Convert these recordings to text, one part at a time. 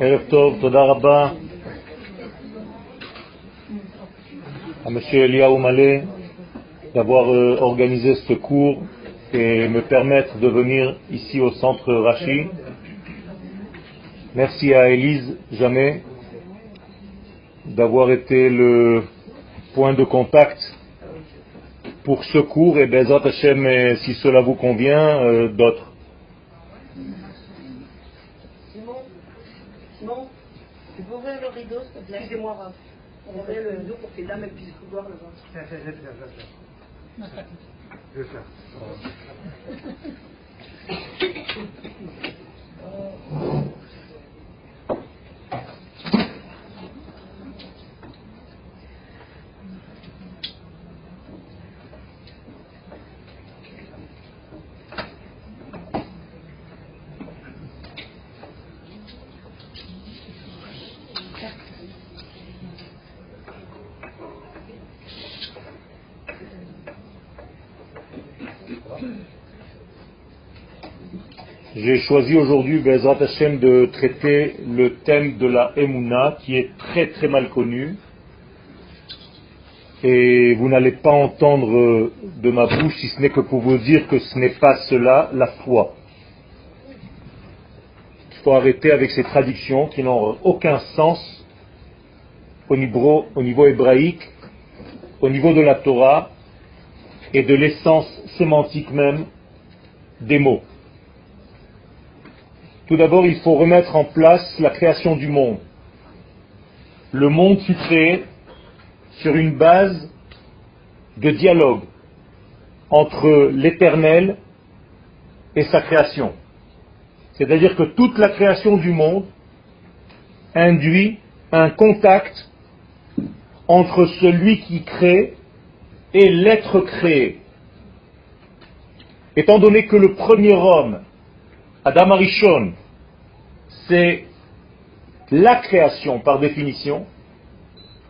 ערב טוב, תודה רבה à M. Eliaou Malé d'avoir euh, organisé ce cours et me permettre de venir ici au centre Rachi. Merci à Élise Jamais d'avoir été le point de contact pour ce cours et Bezat Hashem, si cela vous convient, euh, d'autres. Tu peux ouvrir le rideau, s'il te plaît? Excusez-moi, Raph. On ouvrir le rideau pour que les dames puissent voir le ventre. Je vais faire. J'ai choisi aujourd'hui, Bezrat Hashem, de traiter le thème de la Emouna, qui est très très mal connu. Et vous n'allez pas entendre de ma bouche, si ce n'est que pour vous dire que ce n'est pas cela, la foi. Il faut arrêter avec ces traductions qui n'ont aucun sens au niveau, au niveau hébraïque, au niveau de la Torah et de l'essence sémantique même des mots. Tout d'abord, il faut remettre en place la création du monde. Le monde fut créé sur une base de dialogue entre l'éternel et sa création. C'est-à-dire que toute la création du monde induit un contact entre celui qui crée et l'être créé. Étant donné que le premier homme Adam Arishon, c'est la création par définition,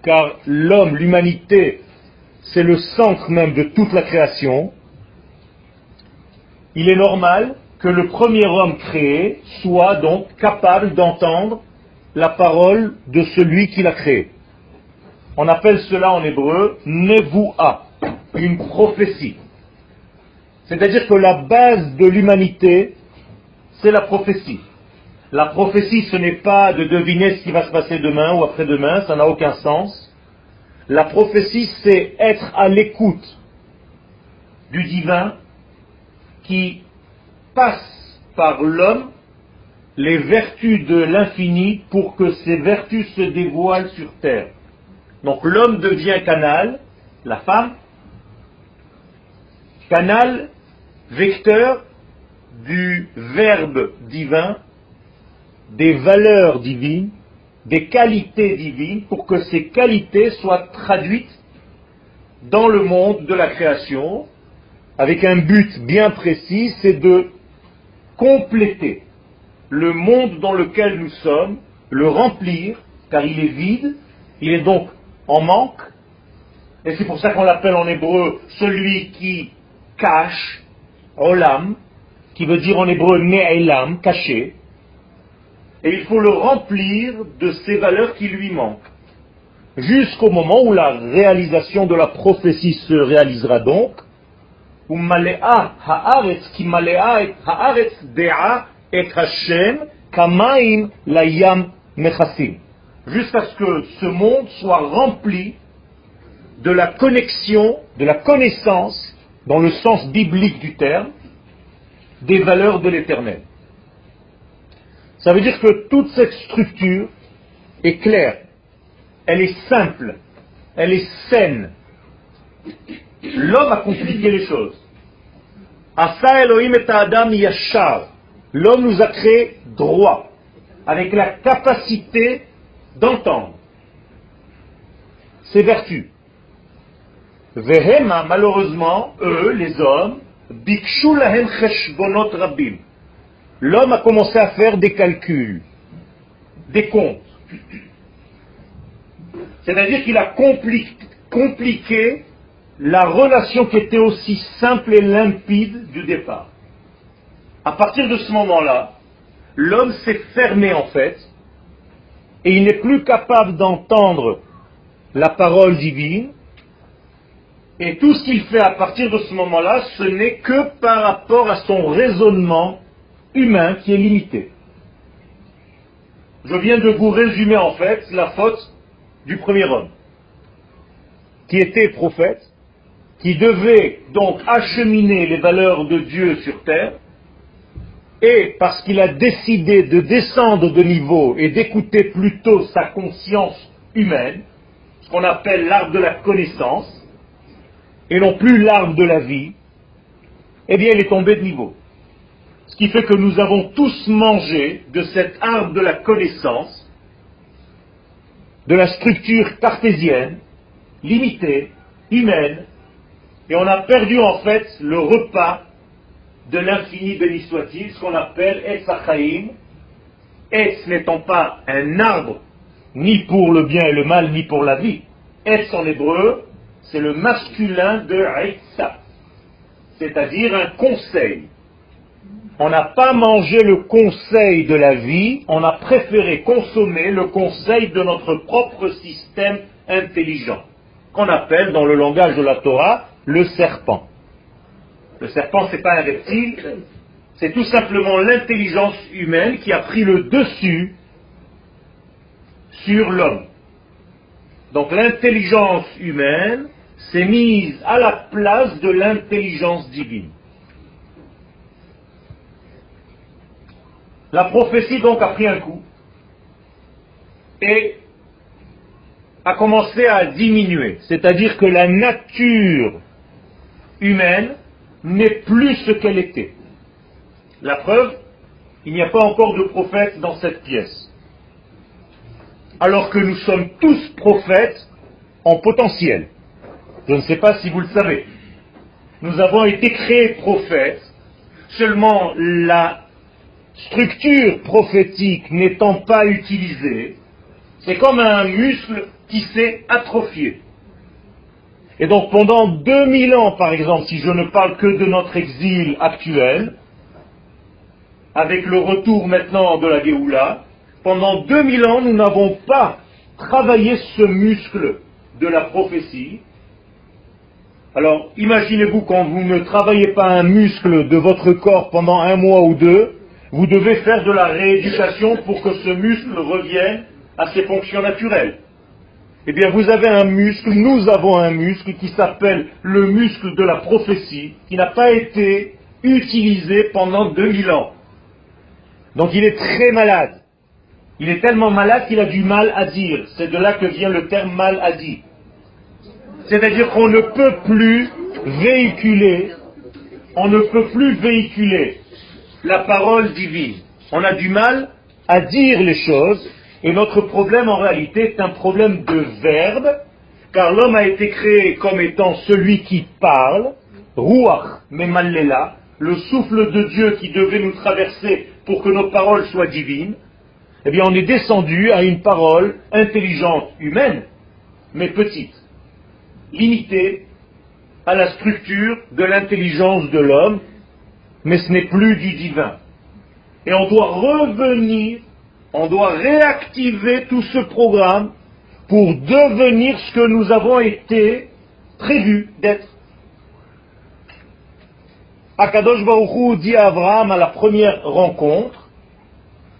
car l'homme, l'humanité, c'est le centre même de toute la création. Il est normal que le premier homme créé soit donc capable d'entendre la parole de celui qui l'a créé. On appelle cela en hébreu Nevoua, une prophétie. C'est-à-dire que la base de l'humanité, c'est la prophétie. La prophétie, ce n'est pas de deviner ce qui va se passer demain ou après-demain, ça n'a aucun sens. La prophétie, c'est être à l'écoute du divin qui passe par l'homme les vertus de l'infini pour que ces vertus se dévoilent sur terre. Donc l'homme devient canal, la femme, canal, vecteur du Verbe divin, des valeurs divines, des qualités divines, pour que ces qualités soient traduites dans le monde de la création, avec un but bien précis, c'est de compléter le monde dans lequel nous sommes, le remplir, car il est vide, il est donc en manque, et c'est pour ça qu'on l'appelle en hébreu celui qui cache, olam, qui veut dire en hébreu ne'elam, caché, et il faut le remplir de ces valeurs qui lui manquent. Jusqu'au moment où la réalisation de la prophétie se réalisera donc. Jusqu'à ce que ce monde soit rempli de la connexion, de la connaissance, dans le sens biblique du terme, des valeurs de l'éternel. Ça veut dire que toute cette structure est claire, elle est simple, elle est saine. L'homme a compliqué les choses. Asa Elohim et Adam. L'homme nous a créé droit, avec la capacité d'entendre ses vertus. Vehema, malheureusement, eux, les hommes, L'homme a commencé à faire des calculs, des comptes. C'est-à-dire qu'il a compliqué la relation qui était aussi simple et limpide du départ. À partir de ce moment-là, l'homme s'est fermé en fait et il n'est plus capable d'entendre la parole divine, et tout ce qu'il fait à partir de ce moment-là, ce n'est que par rapport à son raisonnement humain qui est limité. Je viens de vous résumer en fait la faute du premier homme, qui était prophète, qui devait donc acheminer les valeurs de Dieu sur terre, et parce qu'il a décidé de descendre de niveau et d'écouter plutôt sa conscience humaine, ce qu'on appelle l'arbre de la connaissance, et non plus l'arbre de la vie, eh bien il est tombé de niveau. Ce qui fait que nous avons tous mangé de cet arbre de la connaissance, de la structure cartésienne, limitée, humaine, et on a perdu en fait le repas de l'infini béni soit-il, ce qu'on appelle Etz Achaim, Etz n'étant pas un arbre, ni pour le bien et le mal, ni pour la vie. Etz en hébreu, c'est le masculin de Eitza, c'est-à-dire un conseil. On n'a pas mangé le conseil de la vie, on a préféré consommer le conseil de notre propre système intelligent, qu'on appelle dans le langage de la Torah le serpent. Le serpent, ce n'est pas un reptile, c'est tout simplement l'intelligence humaine qui a pris le dessus sur l'homme. Donc l'intelligence humaine s'est mise à la place de l'intelligence divine. La prophétie donc a pris un coup et a commencé à diminuer. C'est-à-dire que la nature humaine n'est plus ce qu'elle était. La preuve, il n'y a pas encore de prophète dans cette pièce. Alors que nous sommes tous prophètes en potentiel. Je ne sais pas si vous le savez. Nous avons été créés prophètes, seulement la structure prophétique n'étant pas utilisée, c'est comme un muscle qui s'est atrophié. Et donc pendant 2000 ans, par exemple, si je ne parle que de notre exil actuel, avec le retour maintenant de la Géoula, pendant 2000 ans, nous n'avons pas travaillé ce muscle de la prophétie. Alors, imaginez-vous quand vous ne travaillez pas un muscle de votre corps pendant un mois ou deux, vous devez faire de la rééducation pour que ce muscle revienne à ses fonctions naturelles. Eh bien, vous avez un muscle, nous avons un muscle qui s'appelle le muscle de la prophétie, qui n'a pas été utilisé pendant 2000 ans. Donc il est très malade. Il est tellement malade qu'il a du mal à dire. C'est de là que vient le terme mal à dire. C'est-à-dire qu'on ne peut plus véhiculer, on ne peut plus véhiculer la parole divine. On a du mal à dire les choses, et notre problème en réalité est un problème de verbe, car l'homme a été créé comme étant celui qui parle, Ruach Memallela, le souffle de Dieu qui devait nous traverser pour que nos paroles soient divines, eh bien on est descendu à une parole intelligente, humaine, mais petite, limitée à la structure de l'intelligence de l'homme, mais ce n'est plus du divin. Et on doit revenir, on doit réactiver tout ce programme pour devenir ce que nous avons été prévus d'être. Akadosh Baruchou dit à Abraham à la première rencontre,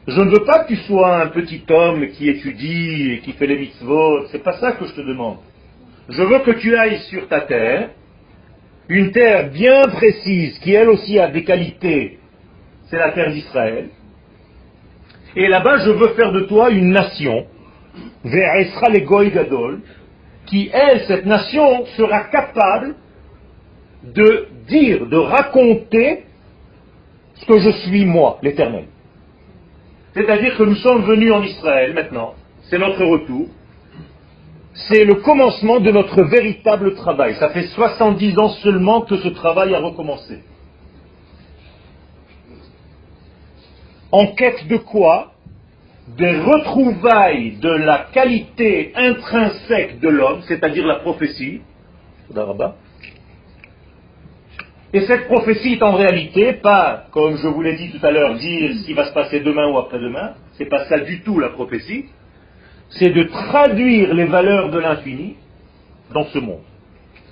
je ne veux pas que tu sois un petit homme qui étudie et qui fait les mitzvot, c'est pas ça que je te demande. Je veux que tu ailles sur ta terre, une terre bien précise, qui elle aussi a des qualités, c'est la terre d'Israël. Et là-bas, je veux faire de toi une nation, les Goy Gadol, qui, elle, cette nation, sera capable de dire, de raconter ce que je suis moi, l'Éternel. C'est-à-dire que nous sommes venus en Israël maintenant, c'est notre retour, c'est le commencement de notre véritable travail. Ça fait 70 ans seulement que ce travail a recommencé. En quête de quoi? Des retrouvailles de la qualité intrinsèque de l'homme, c'est-à-dire la prophétie. Et cette prophétie est en réalité pas, comme je vous l'ai dit tout à l'heure, dire ce qui va se passer demain ou après-demain. C'est pas ça du tout la prophétie c'est de traduire les valeurs de l'infini dans ce monde.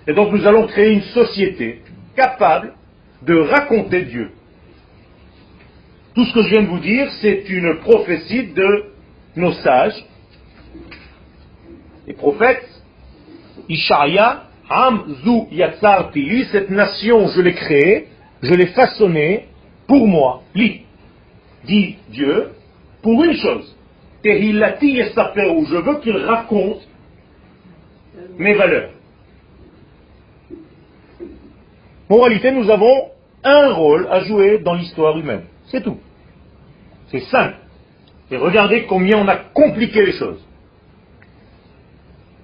Et donc nous allons créer une société capable de raconter Dieu. Tout ce que je viens de vous dire, c'est une prophétie de nos sages, les prophètes, Ishaïa, Am Zu Yatsar cette nation, je l'ai créée, je l'ai façonnée pour moi, li, dit Dieu, pour une chose. Et où je veux qu'il raconte mes valeurs. Moralité, nous avons un rôle à jouer dans l'histoire humaine. C'est tout. C'est simple. Et regardez combien on a compliqué les choses.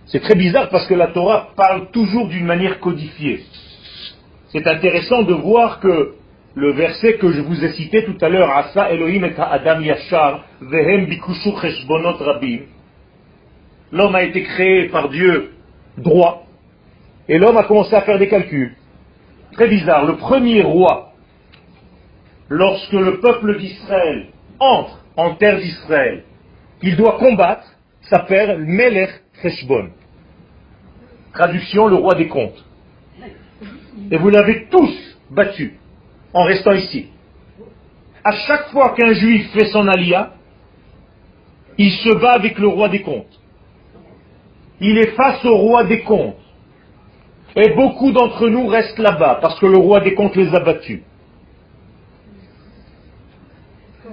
C'est très bizarre parce que la Torah parle toujours d'une manière codifiée. C'est intéressant de voir que le verset que je vous ai cité tout à l'heure, Asa Elohim et Adam Yashar, Vehem Bikushu Cheshbonot Rabim, l'homme a été créé par Dieu droit, et l'homme a commencé à faire des calculs. Très bizarre, le premier roi, lorsque le peuple d'Israël entre en terre d'Israël, il doit combattre, s'appelle Melech Cheshbon. Traduction, le roi des comptes. Et vous l'avez tous battu en restant ici. À chaque fois qu'un juif fait son alia, il se bat avec le roi des comptes. Il est face au roi des comptes. Et beaucoup d'entre nous restent là-bas parce que le roi des comptes les a battus.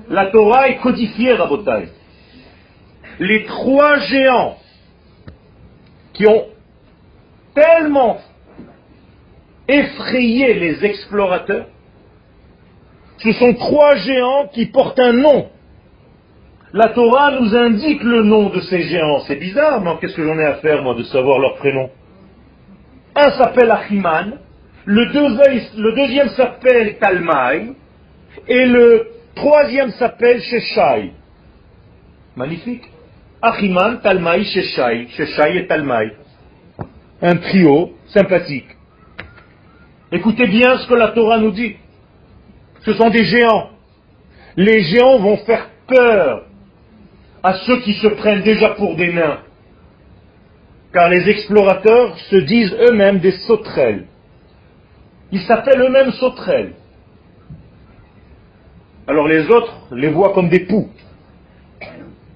La Torah est codifiée, Rabotai. Les trois géants qui ont tellement effrayé les explorateurs, ce sont trois géants qui portent un nom. La Torah nous indique le nom de ces géants. C'est bizarre, mais qu'est-ce que j'en ai à faire, moi, de savoir leur prénom? Un s'appelle Achiman, le, deuxième s'appelle Talmai, et le troisième s'appelle Sheshai. Magnifique. Achiman, Talmai, Sheshai. Sheshai et Talmai. Un trio sympathique. Écoutez bien ce que la Torah nous dit. Ce sont des géants. Les géants vont faire peur à ceux qui se prennent déjà pour des nains. Car les explorateurs se disent eux-mêmes des sauterelles. Ils s'appellent eux-mêmes sauterelles. Alors les autres les voient comme des poux.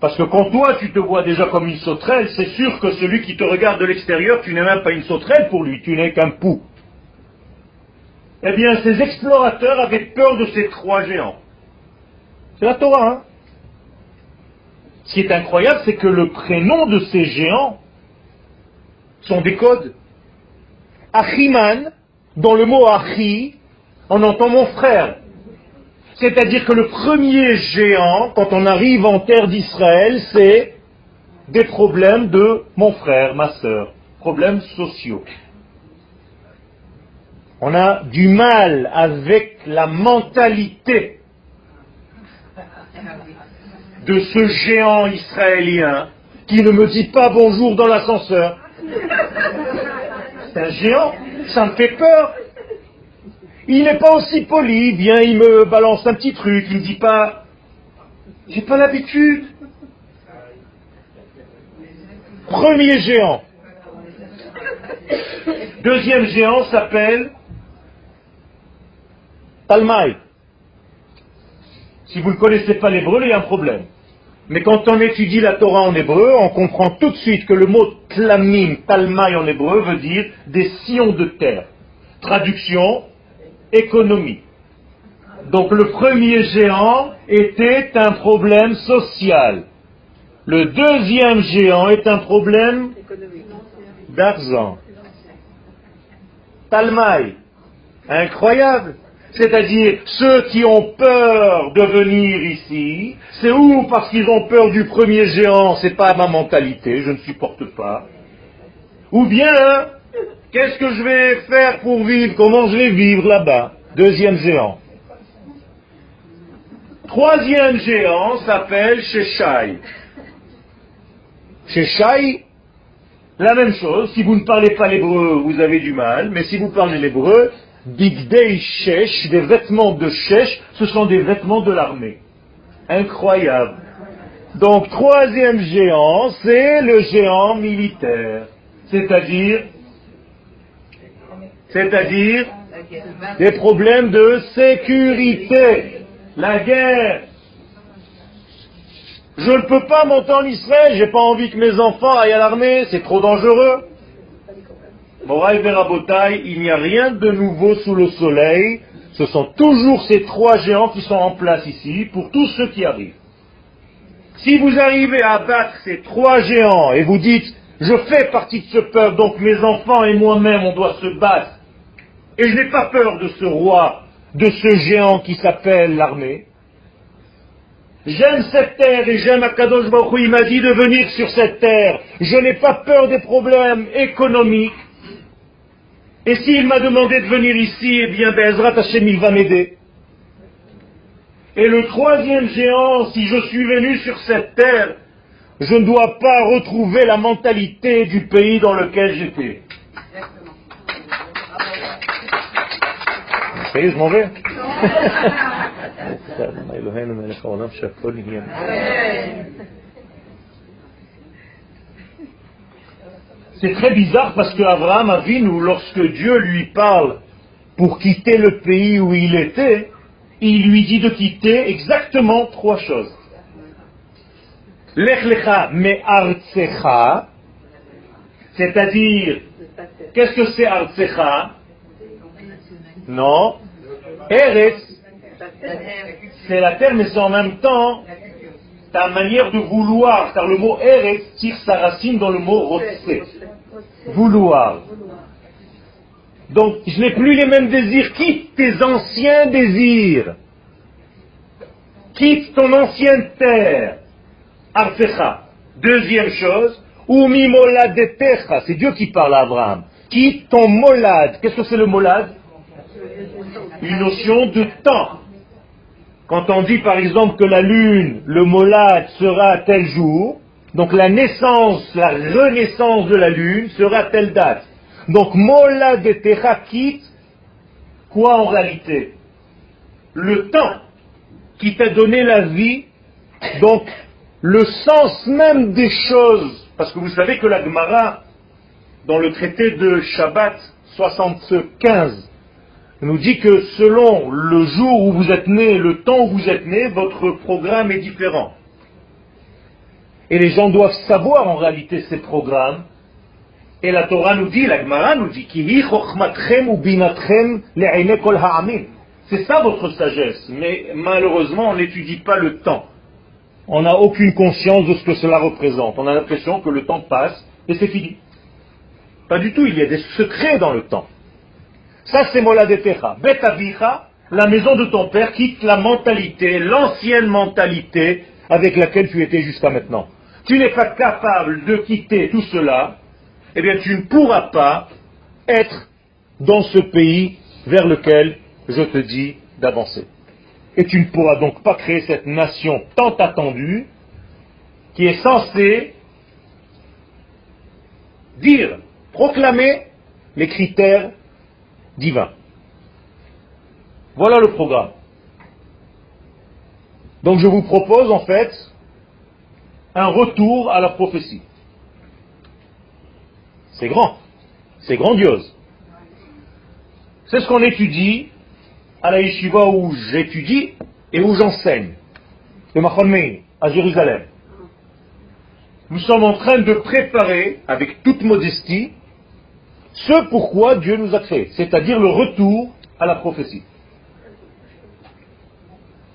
Parce que quand toi tu te vois déjà comme une sauterelle, c'est sûr que celui qui te regarde de l'extérieur, tu n'es même pas une sauterelle pour lui, tu n'es qu'un pou. Eh bien, ces explorateurs avaient peur de ces trois géants. C'est la Torah, hein Ce qui est incroyable, c'est que le prénom de ces géants sont des codes. Achiman, dans le mot Achi, on entend mon frère. C'est-à-dire que le premier géant, quand on arrive en terre d'Israël, c'est des problèmes de mon frère, ma soeur, problèmes sociaux. On a du mal avec la mentalité de ce géant israélien qui ne me dit pas bonjour dans l'ascenseur. C'est un géant, ça me fait peur. Il n'est pas aussi poli, vient, il me balance un petit truc, il ne dit pas, j'ai pas l'habitude. Premier géant. Deuxième géant s'appelle Talmai. Si vous ne connaissez pas l'hébreu, il y a un problème. Mais quand on étudie la Torah en hébreu, on comprend tout de suite que le mot tlamim, talmai en hébreu, veut dire des sillons de terre. Traduction, économie. Donc le premier géant était un problème social. Le deuxième géant est un problème d'argent. Talmai. Incroyable. C'est-à-dire, ceux qui ont peur de venir ici, c'est ou parce qu'ils ont peur du premier géant, c'est pas ma mentalité, je ne supporte pas. Ou bien, qu'est-ce que je vais faire pour vivre, comment je vais vivre là-bas Deuxième géant? Troisième géant s'appelle Sheshai. Sheshai, la même chose, si vous ne parlez pas l'hébreu, vous avez du mal, mais si vous parlez l'hébreu, Bigdei Shesh, des vêtements de Shesh, ce sont des vêtements de l'armée. Incroyable. Donc, troisième géant, c'est le géant militaire. C'est-à-dire, c'est-à-dire des problèmes de sécurité, la guerre. Je ne peux pas monter en Israël, j'ai pas envie que mes enfants aillent à l'armée, c'est trop dangereux. Moraï il n'y a rien de nouveau sous le soleil. Ce sont toujours ces trois géants qui sont en place ici pour tous ceux qui arrivent. Si vous arrivez à battre ces trois géants et vous dites, je fais partie de ce peuple, donc mes enfants et moi-même, on doit se battre, et je n'ai pas peur de ce roi, de ce géant qui s'appelle l'armée, J'aime cette terre et j'aime Akadosh Baruch il m'a dit de venir sur cette terre. Je n'ai pas peur des problèmes économiques. Et s'il m'a demandé de venir ici, eh bien, Bezrat Hashem, il va m'aider. Et le troisième géant, si je suis venu sur cette terre, je ne dois pas retrouver la mentalité du pays dans lequel j'étais. Ça y est, je m'en vais. C'est très bizarre parce qu'Abraham a vu, nous, lorsque Dieu lui parle pour quitter le pays où il était, il lui dit de quitter exactement trois choses. Lech lecha me artsecha, c'est-à-dire, qu'est-ce que c'est artsecha Non. Eretz, c'est la terre, mais c'est en même temps ta manière de vouloir, car le mot Eretz tire sa racine dans le mot Rotse. Vouloir. Donc, je n'ai plus les mêmes désirs. Quitte tes anciens désirs. Quitte ton ancienne terre. Arfecha. Deuxième chose, Umi moladetecha. C'est Dieu qui parle à Abraham. Quitte ton molad. Qu'est-ce que c'est le molad? Une notion de temps. Quand on dit par exemple que la lune, le molad, sera à tel jour, donc la naissance, la renaissance de la lune sera à telle date. Donc molad et quitte quoi en réalité? Le temps qui t'a donné la vie, donc le sens même des choses. Parce que vous savez que la Gemara, dans le traité de Shabbat 75, nous dit que selon le jour où vous êtes né, le temps où vous êtes né, votre programme est différent. Et les gens doivent savoir en réalité ces programmes. Et la Torah nous dit, la Gemara nous dit, c'est ça votre sagesse. Mais malheureusement, on n'étudie pas le temps. On n'a aucune conscience de ce que cela représente. On a l'impression que le temps passe et c'est fini. Pas du tout, il y a des secrets dans le temps. Ça, c'est Moladetecha. Betavicha, la maison de ton père quitte la mentalité, l'ancienne mentalité avec laquelle tu étais jusqu'à maintenant. Tu n'es pas capable de quitter tout cela, eh bien tu ne pourras pas être dans ce pays vers lequel je te dis d'avancer. Et tu ne pourras donc pas créer cette nation tant attendue qui est censée dire, proclamer les critères divin. Voilà le programme. Donc je vous propose en fait un retour à la prophétie. C'est grand, c'est grandiose. C'est ce qu'on étudie à la yeshiva où j'étudie et où j'enseigne, le Machon à Jérusalem. Nous sommes en train de préparer, avec toute modestie, ce pourquoi Dieu nous a créés, c'est-à-dire le retour à la prophétie.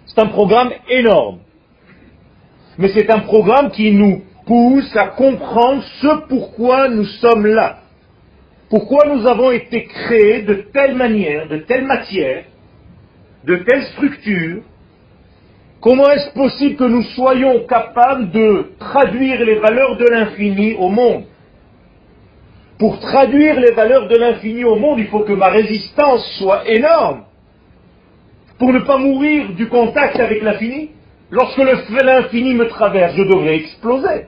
C'est un programme énorme. Mais c'est un programme qui nous pousse à comprendre ce pourquoi nous sommes là. Pourquoi nous avons été créés de telle manière, de telle matière, de telle structure. Comment est-ce possible que nous soyons capables de traduire les valeurs de l'infini au monde? Pour traduire les valeurs de l'infini au monde, il faut que ma résistance soit énorme. Pour ne pas mourir du contact avec l'infini, lorsque l'infini me traverse, je devrais exploser.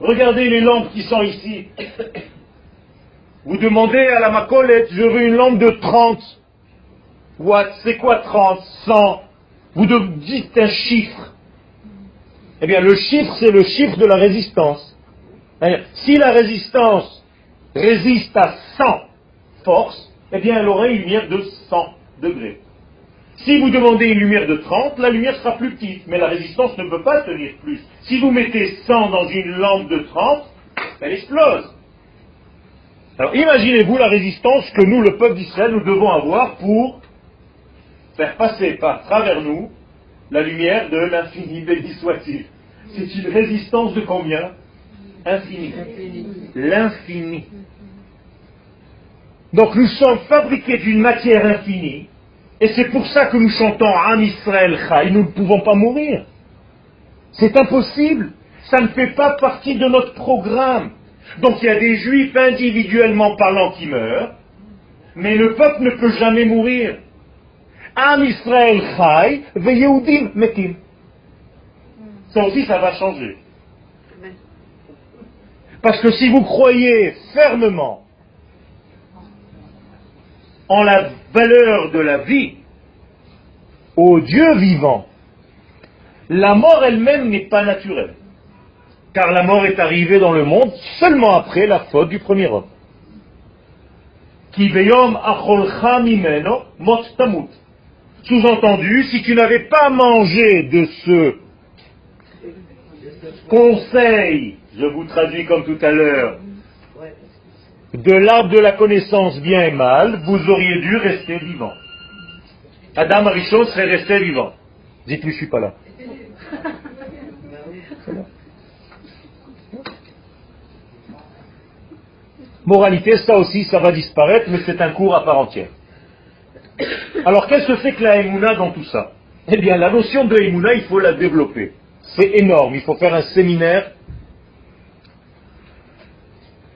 Regardez les lampes qui sont ici. Vous demandez à la macolette, je veux une lampe de 30 watts. C'est quoi 30 100 Vous dites un chiffre. Eh bien, le chiffre, c'est le chiffre de la résistance. Si la résistance résiste à 100 forces, eh bien, elle aura une lumière de 100 degrés. Si vous demandez une lumière de 30, la lumière sera plus petite, mais la résistance ne peut pas tenir plus. Si vous mettez 100 dans une lampe de 30, elle explose. Alors imaginez-vous la résistance que nous, le peuple d'Israël, nous devons avoir pour faire passer par travers nous la lumière de l'infini, béni soit-il. C'est une résistance de combien? Infini. L'infini. Donc nous sommes fabriqués d'une matière infinie, et c'est pour ça que nous chantons Am Israël Chai, nous ne pouvons pas mourir. C'est impossible. Ça ne fait pas partie de notre programme. Donc il y a des juifs individuellement parlant qui meurent, mais le peuple ne peut jamais mourir. Am Israël Chai, Yehudim Metim. Ça aussi, ça va changer. Parce que si vous croyez fermement en la valeur de la vie, au Dieu vivant, la mort elle-même n'est pas naturelle. Car la mort est arrivée dans le monde seulement après la faute du premier homme. Sous-entendu, si tu n'avais pas mangé de ce conseil, je vous traduis comme tout à l'heure, de l'arbre de la connaissance bien et mal, vous auriez dû rester vivant. Adam Arishon serait resté vivant. Dites-lui, je suis pas là. Moralité, ça aussi, ça va disparaître, mais c'est un cours à part entière. Alors, qu'est-ce que c'est que la Emouna dans tout ça? Eh bien, la notion de Emouna, il faut la développer. C'est énorme, il faut faire un séminaire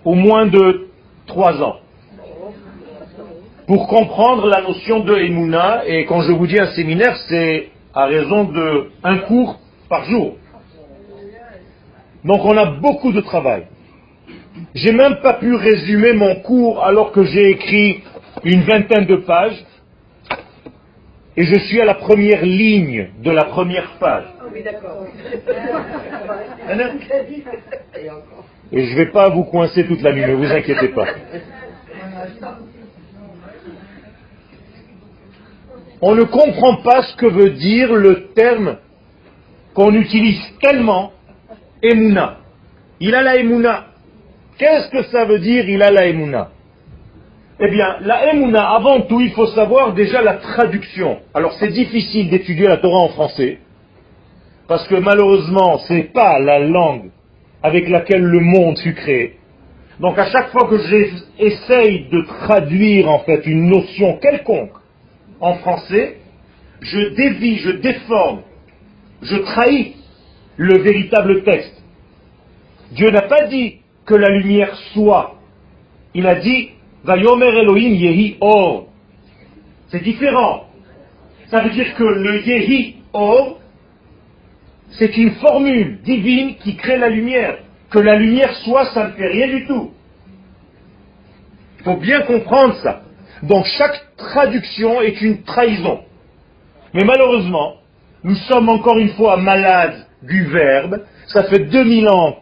au moins de trois ans pour comprendre la notion de Emouna, et quand je vous dis un séminaire, c'est à raison de un cours par jour. Donc on a beaucoup de travail. J'ai même pas pu résumer mon cours alors que j'ai écrit une vingtaine de pages, et je suis à la première ligne de la première page. Et je ne vais pas vous coincer toute la nuit, ne vous inquiétez pas. On ne comprend pas ce que veut dire le terme qu'on utilise tellement, Emouna. Il a la Emouna. Qu'est-ce que ça veut dire il a la Emouna Eh bien, la Emouna, avant tout, il faut savoir déjà la traduction. Alors c'est difficile d'étudier la Torah en français, parce que malheureusement, ce n'est pas la langue avec laquelle le monde fut créé. Donc à chaque fois que j'essaye de traduire en fait une notion quelconque en français, je dévie, je déforme, je trahis le véritable texte. Dieu n'a pas dit que la lumière soit. Il a dit Vayomer Elohim Yehi Or. C'est différent. Ça veut dire que le Yehi Or, c'est une formule divine qui crée la lumière. Que la lumière soit, ça ne fait rien du tout. Il faut bien comprendre ça. Donc chaque traduction est une trahison. Mais malheureusement, nous sommes encore une fois malades du verbe. Ça fait 2000 ans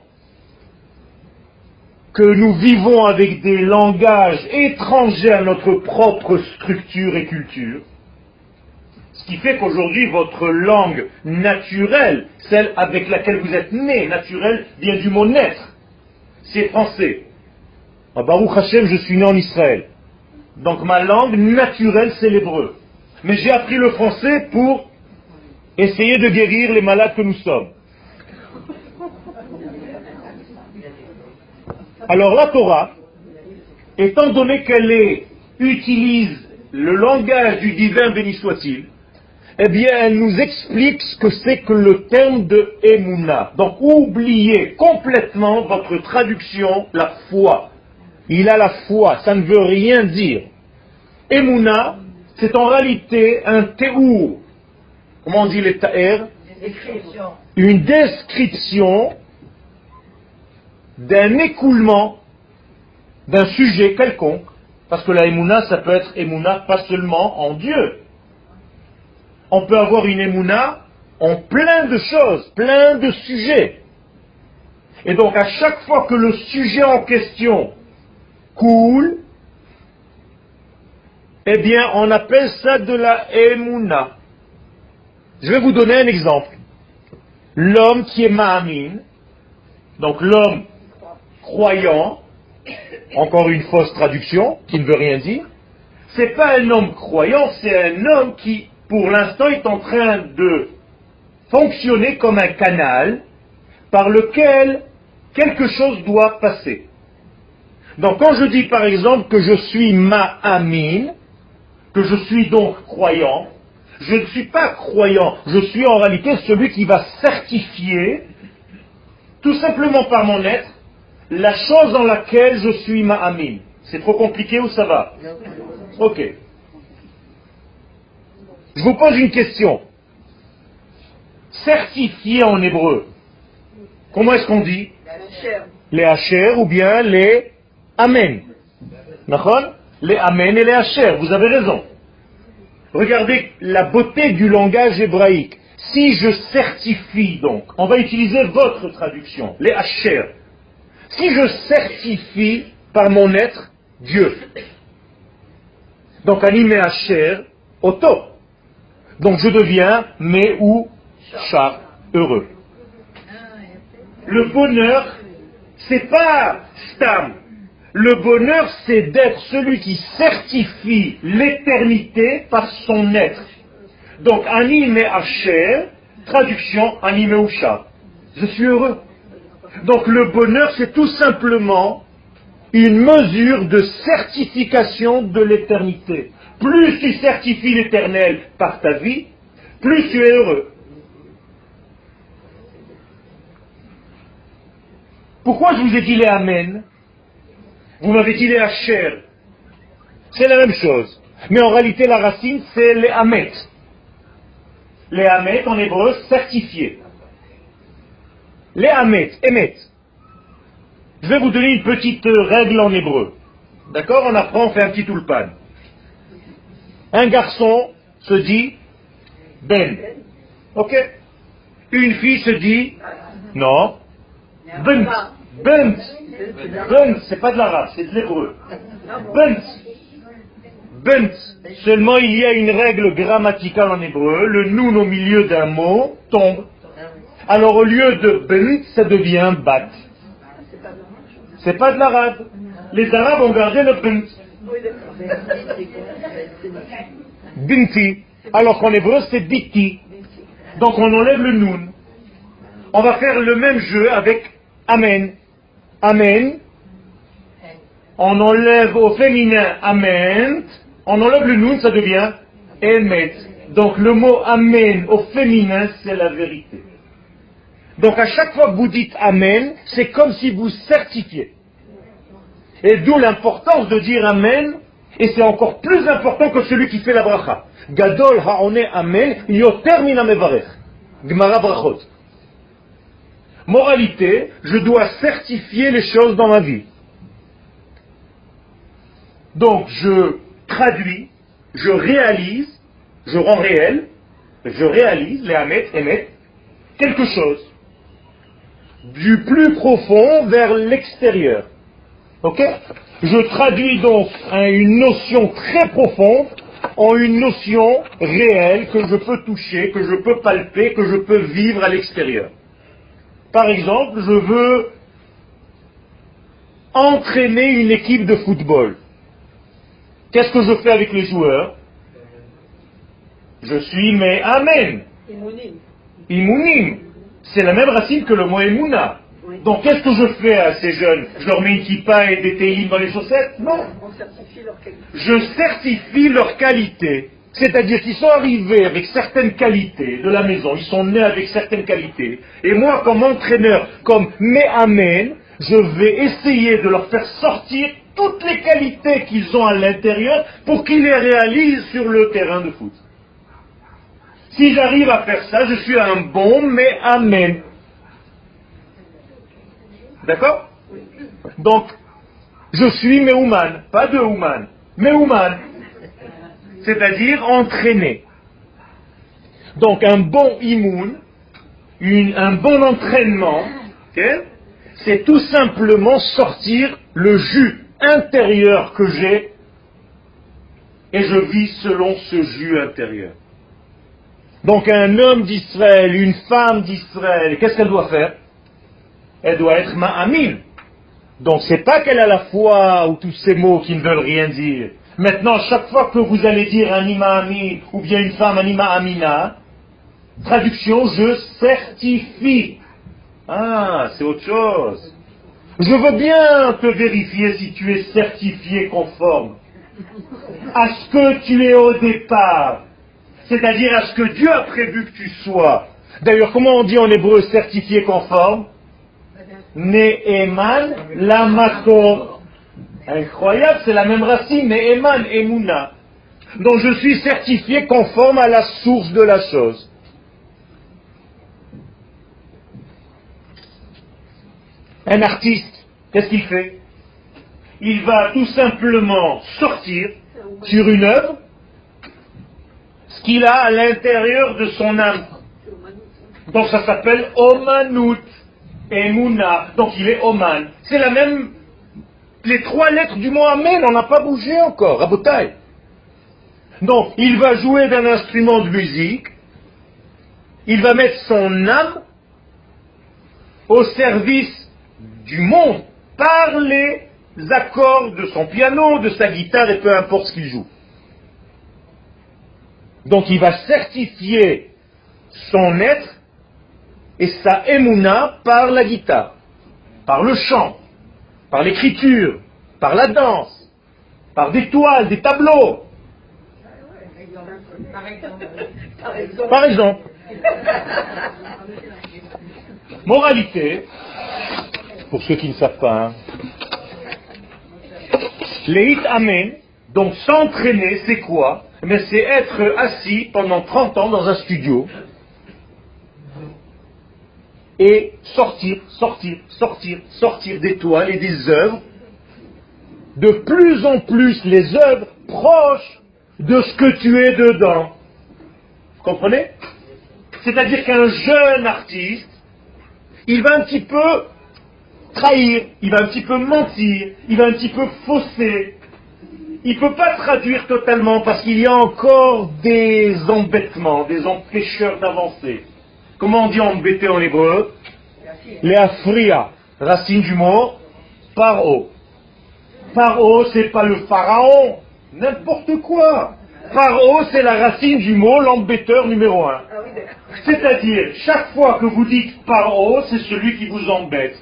que nous vivons avec des langages étrangers à notre propre structure et culture. Ce qui fait qu'aujourd'hui, votre langue naturelle, celle avec laquelle vous êtes né, naturelle, vient du mot naître. C'est français. À Baruch Hashem, je suis né en Israël. Donc ma langue naturelle, c'est l'hébreu. Mais j'ai appris le français pour essayer de guérir les malades que nous sommes. Alors la Torah, étant donné qu'elle utilise le langage du divin béni soit-il, eh bien, elle nous explique ce que c'est que le terme de Emouna. Donc, oubliez complètement votre traduction, la foi. Il a la foi, ça ne veut rien dire. Emouna, c'est en réalité un théour. Comment on dit les ta'er Une description d'un écoulement d'un sujet quelconque. Parce que la Emouna, ça peut être Emouna pas seulement en Dieu. On peut avoir une Emouna ont plein de choses, plein de sujets. Et donc à chaque fois que le sujet en question coule, eh bien on appelle ça de la emuna. Je vais vous donner un exemple. L'homme qui est ma'amin, donc l'homme croyant, encore une fausse traduction qui ne veut rien dire, c'est pas un homme croyant, c'est un homme qui, pour l'instant, est en train de fonctionner comme un canal par lequel quelque chose doit passer. Donc quand je dis par exemple que je suis ma'amin, que je suis donc croyant, je ne suis pas croyant, je suis en réalité celui qui va certifier, tout simplement par mon être, la chose dans laquelle je suis ma'amin. C'est trop compliqué ou ça va? Ok. Je vous pose une question. Certifié en hébreu, comment est-ce qu'on dit Les hacher ou bien les amen. Les amen et les hacher, vous avez raison. Regardez la beauté du langage hébraïque. Si je certifie donc, on va utiliser votre traduction, les hacher. Si je certifie par mon être Dieu, donc animé hacher, auto. Donc je deviens mais ou chat heureux. Le bonheur, c'est pas stam, le bonheur, c'est d'être celui qui certifie l'éternité par son être. Donc, animé Hacher, traduction animé Usha. Je suis heureux. Donc, le bonheur, c'est tout simplement une mesure de certification de l'éternité. Plus tu certifies l'éternel par ta vie, plus tu es heureux. Pourquoi je vous ai dit les Amen? Vous m'avez dit les hacher. C'est la même chose. Mais en réalité, la racine, c'est les hamet. Les hamet, en hébreu, certifié. Les hamet, émet. Je vais vous donner une petite règle en hébreu. D'accord? On apprend, on fait un petit tulpan. Un garçon se dit ben. Ok Une fille se dit non. Bent. Bent. Bent, c'est pas de l'arabe, c'est de l'hébreu. Bent. Bent. Seulement il y a une règle grammaticale en hébreu, le noun au milieu d'un mot tombe. Alors au lieu de bent, ça devient bat. C'est pas de l'arabe. Les arabes ont gardé le bent. Binti. Alors qu'en hébreu c'est biti. Donc on enlève le noun. On va faire le même jeu avec amen. Amen. On enlève au féminin Amen. On enlève le noun, ça devient Emet. Donc le mot Amen au féminin, c'est la vérité. Donc à chaque fois que vous dites Amen, c'est comme si vous certifiez. Et d'où l'importance de dire Amen, et c'est encore plus important que celui qui fait la bracha. Gadol ha'one Amen, yoter min Gmara brachot. Moralité, je dois certifier les choses dans ma vie. Donc je traduis, je réalise, je rends réel, je réalise, les Hamet, émettent, quelque chose. Du plus profond vers l'extérieur. Ok? Je traduis donc une notion très profonde en une notion réelle que je peux toucher, que je peux palper, que je peux vivre à l'extérieur. Par exemple, je veux entraîner une équipe de football. Qu'est-ce que je fais avec les joueurs? Je suis mais Amen. Imounim. C'est la même racine que le mot Emouna. Donc qu'est-ce que je fais à ces jeunes? Je leur mets une kippa et des télim dans les chaussettes? Non. Je certifie leur qualité. C'est-à-dire qu'ils sont arrivés avec certaines qualités de la maison, ils sont nés avec certaines qualités. Et moi, comme entraîneur, comme Me'amen, je vais essayer de leur faire sortir toutes les qualités qu'ils ont à l'intérieur pour qu'ils les réalisent sur le terrain de foot. Si j'arrive à faire ça, je suis un bon Me'amen. D'accord? Donc, je suis Me'ouman, pas de Ouman, Me'ouman c'est-à-dire entraîner. Donc un bon immoun, un bon entraînement, c'est tout simplement sortir le jus intérieur que j'ai et je vis selon ce jus intérieur. Donc un homme d'Israël, une femme d'Israël, qu'est-ce qu'elle doit faire? Elle doit être ma'amil. Donc c'est pas qu'elle a la foi ou tous ces mots qui ne veulent rien dire. Maintenant, chaque fois que vous allez dire un ima'amil ou bien une femme un amina, traduction, je certifie. Ah, c'est autre chose. Je veux bien te vérifier si tu es certifié conforme à ce que tu es au départ, c'est-à-dire à ce que Dieu a prévu que tu sois. D'ailleurs, comment on dit en hébreu certifié conforme? Ne'eman lamato. Incroyable, c'est la même racine, Ne'eman, emuna. Donc je suis certifié conforme à la source de la chose. Un artiste, qu'est-ce qu'il fait? Il va tout simplement sortir sur une œuvre ce qu'il a à l'intérieur de son âme. Donc ça s'appelle Emuna, donc il est Oman. C'est la même, les trois lettres du mot Amen, on n'a pas bougé encore, à. Donc il va jouer d'un instrument de musique, il va mettre son âme au service du monde par les accords de son piano, de sa guitare et peu importe ce qu'il joue. Donc il va certifier son être et sa émouna par la guitare, par le chant, par l'écriture, par la danse, par des toiles, des tableaux. Par exemple. Moralité, pour ceux qui ne savent pas. Hein. Leit Amen, donc s'entraîner, c'est quoi? Mais c'est être assis pendant 30 ans dans un studio et sortir, sortir, sortir, sortir des toiles et des œuvres, de plus en plus les œuvres proches de ce que tu es dedans. Vous comprenez? C'est-à-dire qu'un jeune artiste, il va un petit peu trahir, il va un petit peu mentir, il va un petit peu fausser. Il ne peut pas traduire totalement parce qu'il y a encore des embêtements, des empêcheurs d'avancer. Comment on dit embêter en hébreu Léafria, racine du mot paro. Paro, c'est pas le pharaon, n'importe quoi. Paro, c'est la racine du mot l'embêteur numéro un. Ah C'est-à-dire, chaque fois que vous dites paro, c'est celui qui vous embête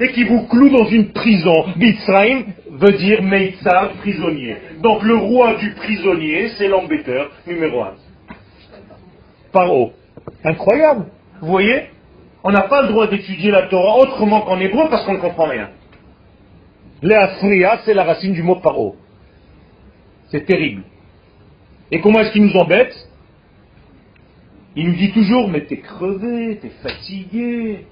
et qui vous cloue dans une prison. Mitzrayim veut dire Meitzar, prisonnier. Donc le roi du prisonnier, c'est l'embêteur numéro un. Paro. Incroyable. Vous voyez On n'a pas le droit d'étudier la Torah autrement qu'en hébreu parce qu'on ne comprend rien. Léafria, c'est la racine du mot paro. C'est terrible. Et comment est-ce qu'il nous embête? Il nous dit toujours, mais t'es crevé, t'es fatigué,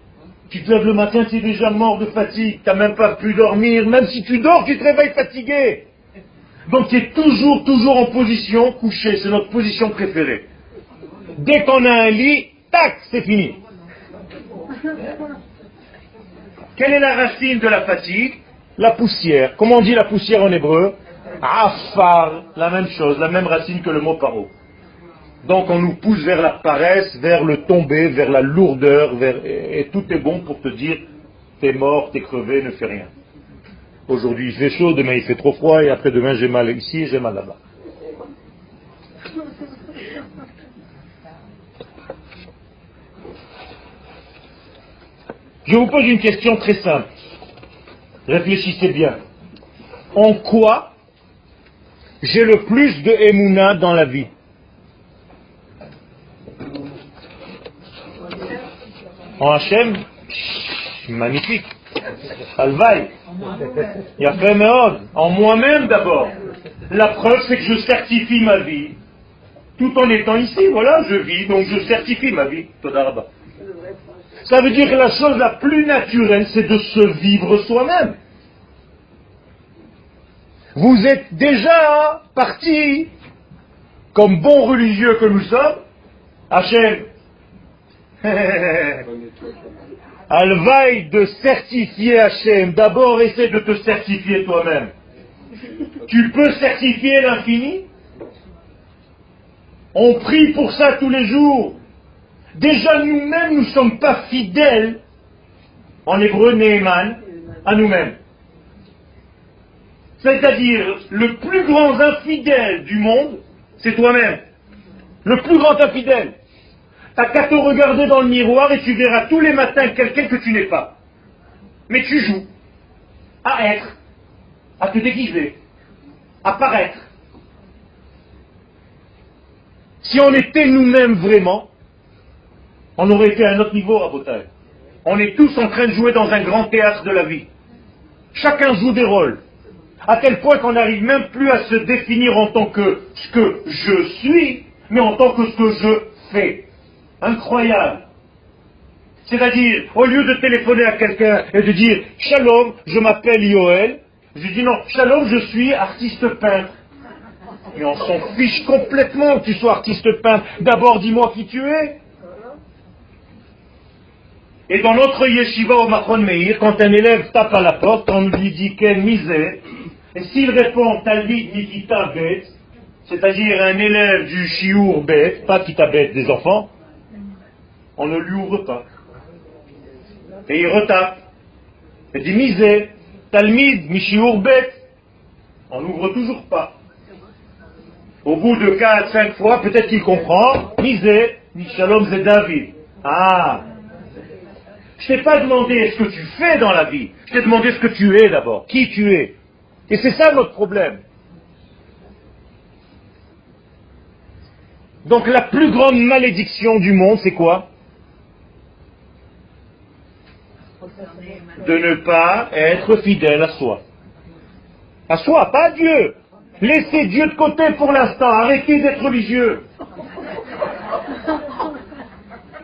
tu te lèves le matin, tu déjà mort de fatigue, tu n'as même pas pu dormir, même si tu dors, tu te réveilles fatigué. Donc tu es toujours, toujours en position couchée, c'est notre position préférée. Dès qu'on a un lit, tac, c'est fini. Quelle est la racine de la fatigue? La poussière. Comment on dit la poussière en hébreu? Afar, la même chose, la même racine que le mot paro. Donc on nous pousse vers la paresse, vers le tomber, vers la lourdeur, et tout est bon pour te dire t'es mort, t'es crevé, ne fais rien. Aujourd'hui il fait chaud, demain il fait trop froid, et après demain j'ai mal ici et j'ai mal là-bas. Je vous pose une question très simple. Réfléchissez bien. En quoi j'ai le plus de émouna dans la vie? En Hachem, magnifique. Alvaï. A fait En moi-même d'abord. La preuve, c'est que je certifie ma vie. Tout en étant ici, voilà, je vis, donc je certifie ma vie. Ça veut dire que la chose la plus naturelle, c'est de se vivre soi-même. Vous êtes déjà parti, comme bons religieux que nous sommes, Hachem, Alvaï de certifier Hachem. D'abord, essaie de te certifier toi-même. Tu peux certifier l'infini On prie pour ça tous les jours. Déjà nous-mêmes, nous ne sommes pas fidèles, en hébreu Neeman, à nous-mêmes. C'est-à-dire, le plus grand infidèle du monde, c'est toi-même. Le plus grand infidèle. T'as qu'à te regarder dans le miroir et tu verras tous les matins quelqu'un que tu n'es pas. Mais tu joues à être, à te déguiser, à paraître. Si on était nous-mêmes vraiment, on aurait été à un autre niveau à Botaï. On est tous en train de jouer dans un grand théâtre de la vie. Chacun joue des rôles. À tel point qu'on n'arrive même plus à se définir en tant que ce que je suis, mais en tant que ce que je fais. Incroyable. C'est-à-dire, au lieu de téléphoner à quelqu'un et de dire Shalom, je m'appelle Yoel, je dis non, Shalom, je suis artiste peintre. Mais on s'en fiche complètement que tu sois artiste peintre. D'abord, dis-moi qui tu es. Et dans notre yeshiva au Machon Meir, quand un élève tape à la porte, on lui dit quelle misère, et s'il répond Talmid Nikita Bet, c'est-à-dire un élève du Shiur Bet, pas Kita Bet des enfants, on ne lui ouvre pas. Et il retape. Il dit Misé, Talmid Mishiur Bet, on n'ouvre toujours pas. Au bout de 4-5 fois, peut-être qu'il comprend, Misé, Mishalom c'est David. Ah, je t'ai pas demandé ce que tu fais dans la vie. Je t'ai demandé ce que tu es d'abord. Qui tu es. Et c'est ça notre problème. Donc la plus grande malédiction du monde, c'est quoi? De ne pas être fidèle à soi. À soi, pas à Dieu. Laissez Dieu de côté pour l'instant. Arrêtez d'être religieux.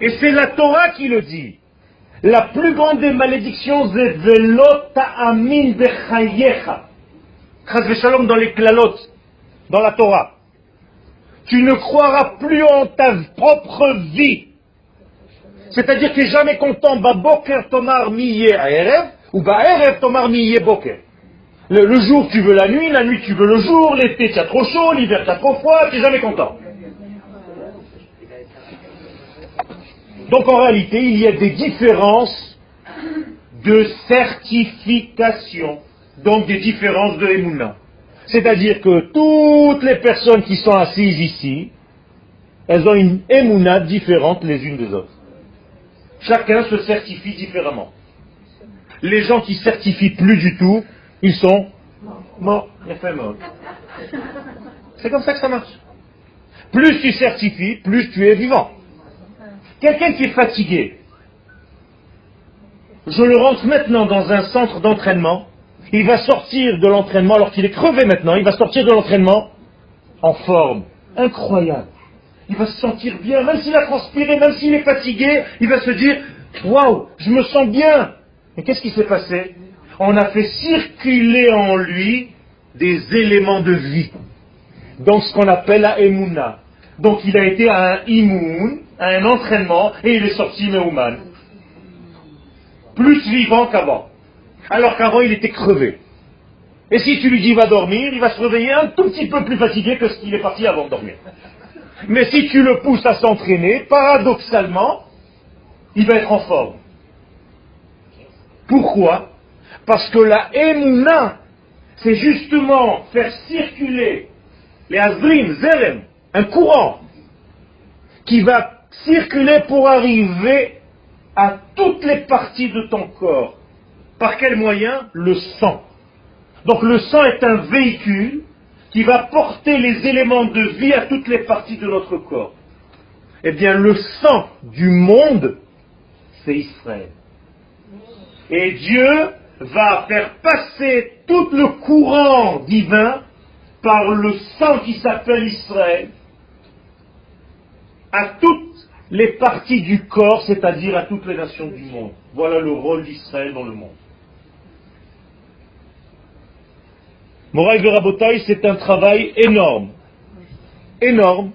Et c'est la Torah qui le dit. La plus grande des malédictions, c'est amin bechayecha. Shalom dans les klalot, dans la Torah. Tu ne croiras plus en ta propre vie. C'est-à-dire que tu n'es jamais content, tomar ou erev tomar le, jour tu veux la nuit, la nuit tu veux le jour, l'été tu as trop chaud, l'hiver tu as trop froid, tu n'es jamais content. Donc en réalité, il y a des différences de certification, donc des différences de Emouna. C'est-à-dire que toutes les personnes qui sont assises ici, elles ont une Emouna différente les unes des autres. Chacun se certifie différemment. Les gens qui certifient plus du tout, ils sont morts. C'est comme ça que ça marche. Plus tu certifies, plus tu es vivant. Quelqu'un qui est fatigué, je le rentre maintenant dans un centre d'entraînement, il va sortir de l'entraînement, alors qu'il est crevé maintenant, il va sortir de l'entraînement en forme. Incroyable. Il va se sentir bien, même s'il a transpiré, même s'il est fatigué, il va se dire, waouh, je me sens bien. Mais qu'est-ce qui s'est passé? On a fait circuler en lui des éléments de vie. Donc ce qu'on appelle la emuna. Donc il a été à un immun, à un entraînement, et il est sorti Meuman. Plus vivant qu'avant. Alors qu'avant il était crevé. Et si tu lui dis va dormir, il va se réveiller un tout petit peu plus fatigué que ce qu'il est parti avant de dormir. Mais si tu le pousses à s'entraîner, paradoxalement, il va être en forme. Pourquoi? Parce que la émouna, c'est justement faire circuler les azrim, zerem, un courant qui va circuler pour arriver à toutes les parties de ton corps. Par quel moyen? Le sang. Donc le sang est un véhicule qui va porter les éléments de vie à toutes les parties de notre corps. Eh bien, le sang du monde, c'est Israël. Et Dieu va faire passer tout le courant divin par le sang qui s'appelle Israël à toutes les parties du corps, c'est-à-dire à toutes les nations du monde. Voilà le rôle d'Israël dans le monde. Moraï Rabotai, c'est un travail énorme. Énorme.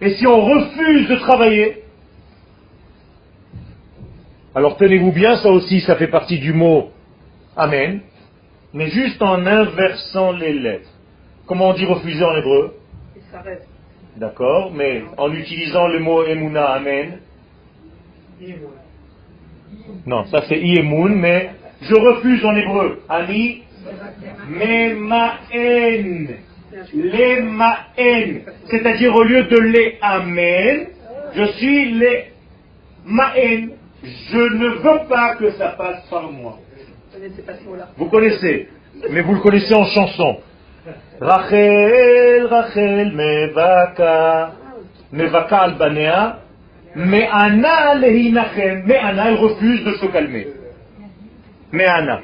Et si on refuse de travailler, alors tenez-vous bien, ça aussi, ça fait partie du mot Amen, mais juste en inversant les lettres. Comment on dit refuser en hébreu? D'accord, mais en utilisant le mot Emuna, Amen. Non, ça c'est Iemun, mais je refuse en hébreu. Ami, Memaen. Les Ma'en. C'est-à-dire au lieu de les Amen, je suis les Ma'en. Je ne veux pas que ça passe par moi. Vous connaissez, mais vous le connaissez en chanson. Rachel, Rachel, Mevaka, Mevaka al Banea, Me'ana lehinachem. Me'ana, elle refuse de se calmer. Me'ana.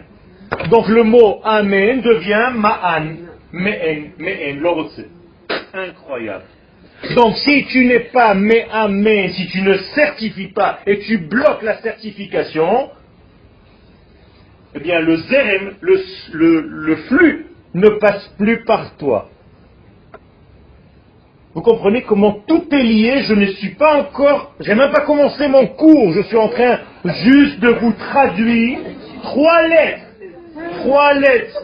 Donc le mot Amen devient Ma'an. Me'en, Me'en, l'orotse. Incroyable. Donc si tu n'es pas Me'amen, si tu ne certifies pas et tu bloques la certification, eh bien le zerem, le flux, ne passe plus par toi. Vous comprenez comment tout est lié, je ne suis pas encore, j'ai même pas commencé mon cours, je suis en train juste de vous traduire trois lettres. Trois lettres.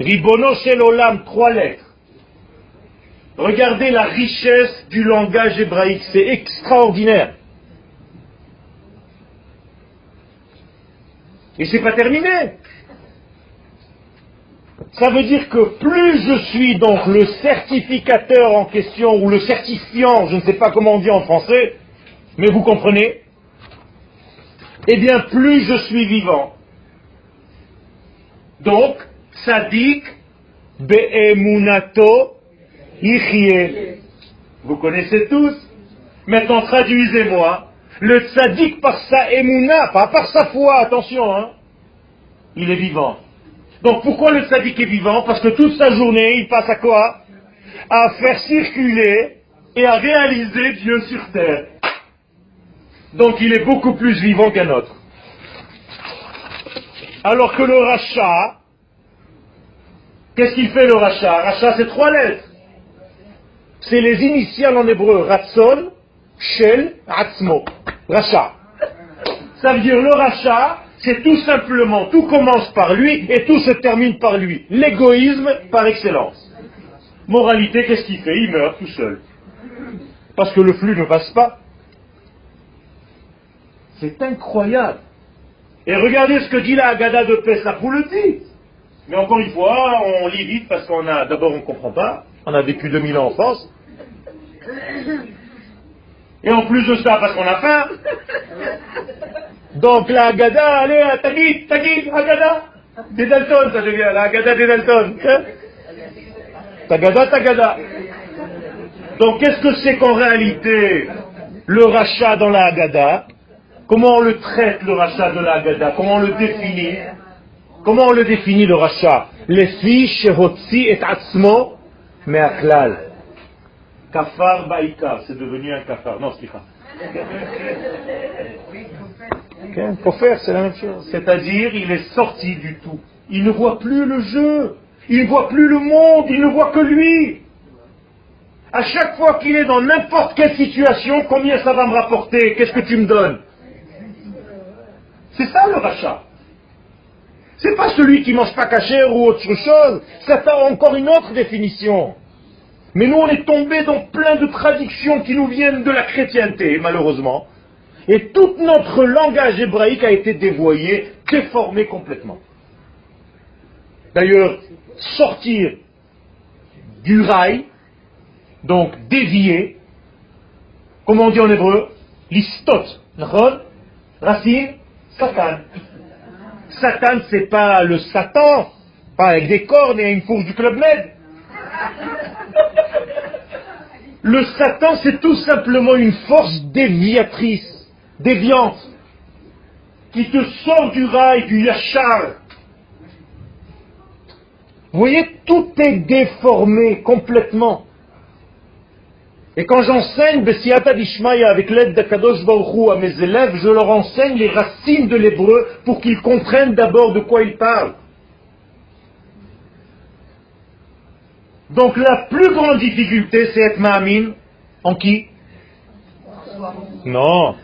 Ribono Olam, trois lettres. Regardez la richesse du langage hébraïque, c'est extraordinaire. Et c'est pas terminé. Ça veut dire que plus je suis donc le certificateur en question, ou le certifiant, je ne sais pas comment on dit en français, mais vous comprenez, eh bien plus je suis vivant. Donc, sadik be'emunato ichie. Vous connaissez tous Maintenant, traduisez-moi. Le tzaddik par sa emuna, pas par sa foi, attention, hein. Il est vivant. Donc pourquoi le tzaddik est vivant Parce que toute sa journée, il passe à quoi À faire circuler et à réaliser Dieu sur terre. Donc il est beaucoup plus vivant qu'un autre. Alors que le rachat, qu'est-ce qu'il fait le rachat Rachat, c'est trois lettres. C'est les initiales en hébreu. Ratson, Shel, Atzmo. Rachat. Ça veut dire le rachat, c'est tout simplement, tout commence par lui et tout se termine par lui. L'égoïsme par excellence. Moralité, qu'est-ce qu'il fait? Il meurt tout seul. Parce que le flux ne passe pas. C'est incroyable. Et regardez ce que dit la Haggadah de Pessah, vous le dit. Mais encore une fois, on lit vite parce qu'on a, d'abord on ne comprend pas, on a vécu 2000 ans en France. Et en plus de ça, parce qu'on a faim. Donc la Haggadah, allez, Tagid, Tagid, Haggadah. Des Dalton, ça devient la Haggadah des Dalton. Hein? Tagada, Tagada. Donc qu'est-ce que c'est qu'en réalité le rachat dans la Haggadah Comment on le traite le rachat de la Haggadah Comment on le définit? Comment on le définit le rachat? Les fiches, Hotsi et Atzmo, mais. Kafar Baïkar, c'est devenu un kafar. Non, c'est faire, c'est la même chose. C'est-à-dire, il est sorti du tout. Il ne voit plus le jeu. Il ne voit plus le monde. Il ne voit que lui. À chaque fois qu'il est dans n'importe quelle situation, combien ça va me rapporter? Qu'est-ce que tu me donnes? C'est ça le rachat. C'est pas celui qui mange pas caché ou autre chose. Ça a encore une autre définition. Mais nous, on est tombé dans plein de traductions qui nous viennent de la chrétienté, malheureusement. Et tout notre langage hébraïque a été dévoyé, déformé complètement. D'ailleurs, sortir du rail, donc dévier, comment on dit en hébreu L'istot, racine, Satan. Satan, c'est pas le Satan, pas avec des cornes et une fourche du Club Med. Le Satan, c'est tout simplement une force déviatrice déviante, qui te sort du rail, du yachar. Vous voyez, tout est déformé complètement. Et quand j'enseigne Bessiata Dishmaya avec l'aide d'Akadosh Baruchou à mes élèves, je leur enseigne les racines de l'hébreu pour qu'ils comprennent d'abord de quoi ils parlent. Donc la plus grande difficulté, c'est être ma'amin, En qui? Non.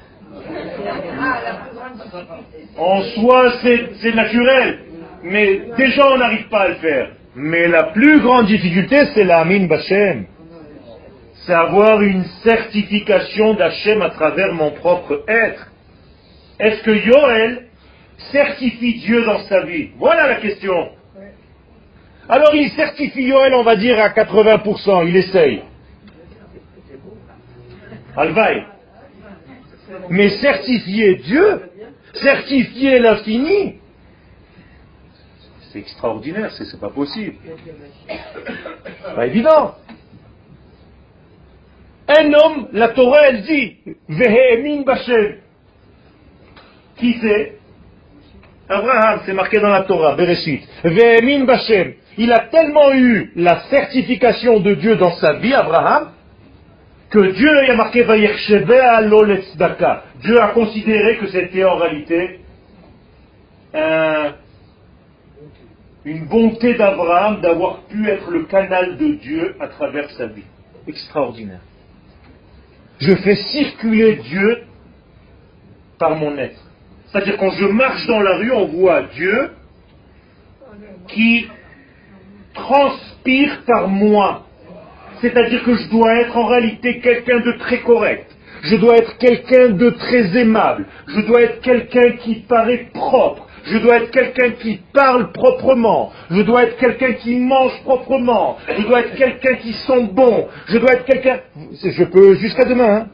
En soi, c'est naturel. Mais déjà, on n'arrive pas à le faire. Mais la plus grande difficulté, c'est la Amin Bachem. C'est avoir une certification d'Hachem à travers mon propre être. Est-ce que Yoel certifie Dieu dans sa vie? Voilà la question. Alors il certifie Yoel, on va dire, à 80%, il essaye. Alvaï. Mais certifier Dieu, certifier l'infini, c'est extraordinaire, c'est pas possible. Pas évident. Un homme, la Torah, elle dit, Vehemin Bashem. Qui c'est? Abraham, c'est marqué dans la Torah, Bereshit. Vehemin Bashem. Il a tellement eu la certification de Dieu dans sa vie, Abraham, que Dieu a marqué Dieu a considéré que c'était en réalité une bonté d'Abraham d'avoir pu être le canal de Dieu à travers sa vie. Extraordinaire. Je fais circuler Dieu par mon être. C'est-à-dire quand je marche dans la rue, on voit Dieu qui transpire par moi. C'est-à-dire que je dois être en réalité quelqu'un de très correct. Je dois être quelqu'un de très aimable. Je dois être quelqu'un qui paraît propre. Je dois être quelqu'un qui parle proprement. Je dois être quelqu'un qui mange proprement. Je dois être quelqu'un qui sent bon. Je dois être quelqu'un... Je peux jusqu'à demain. Hein.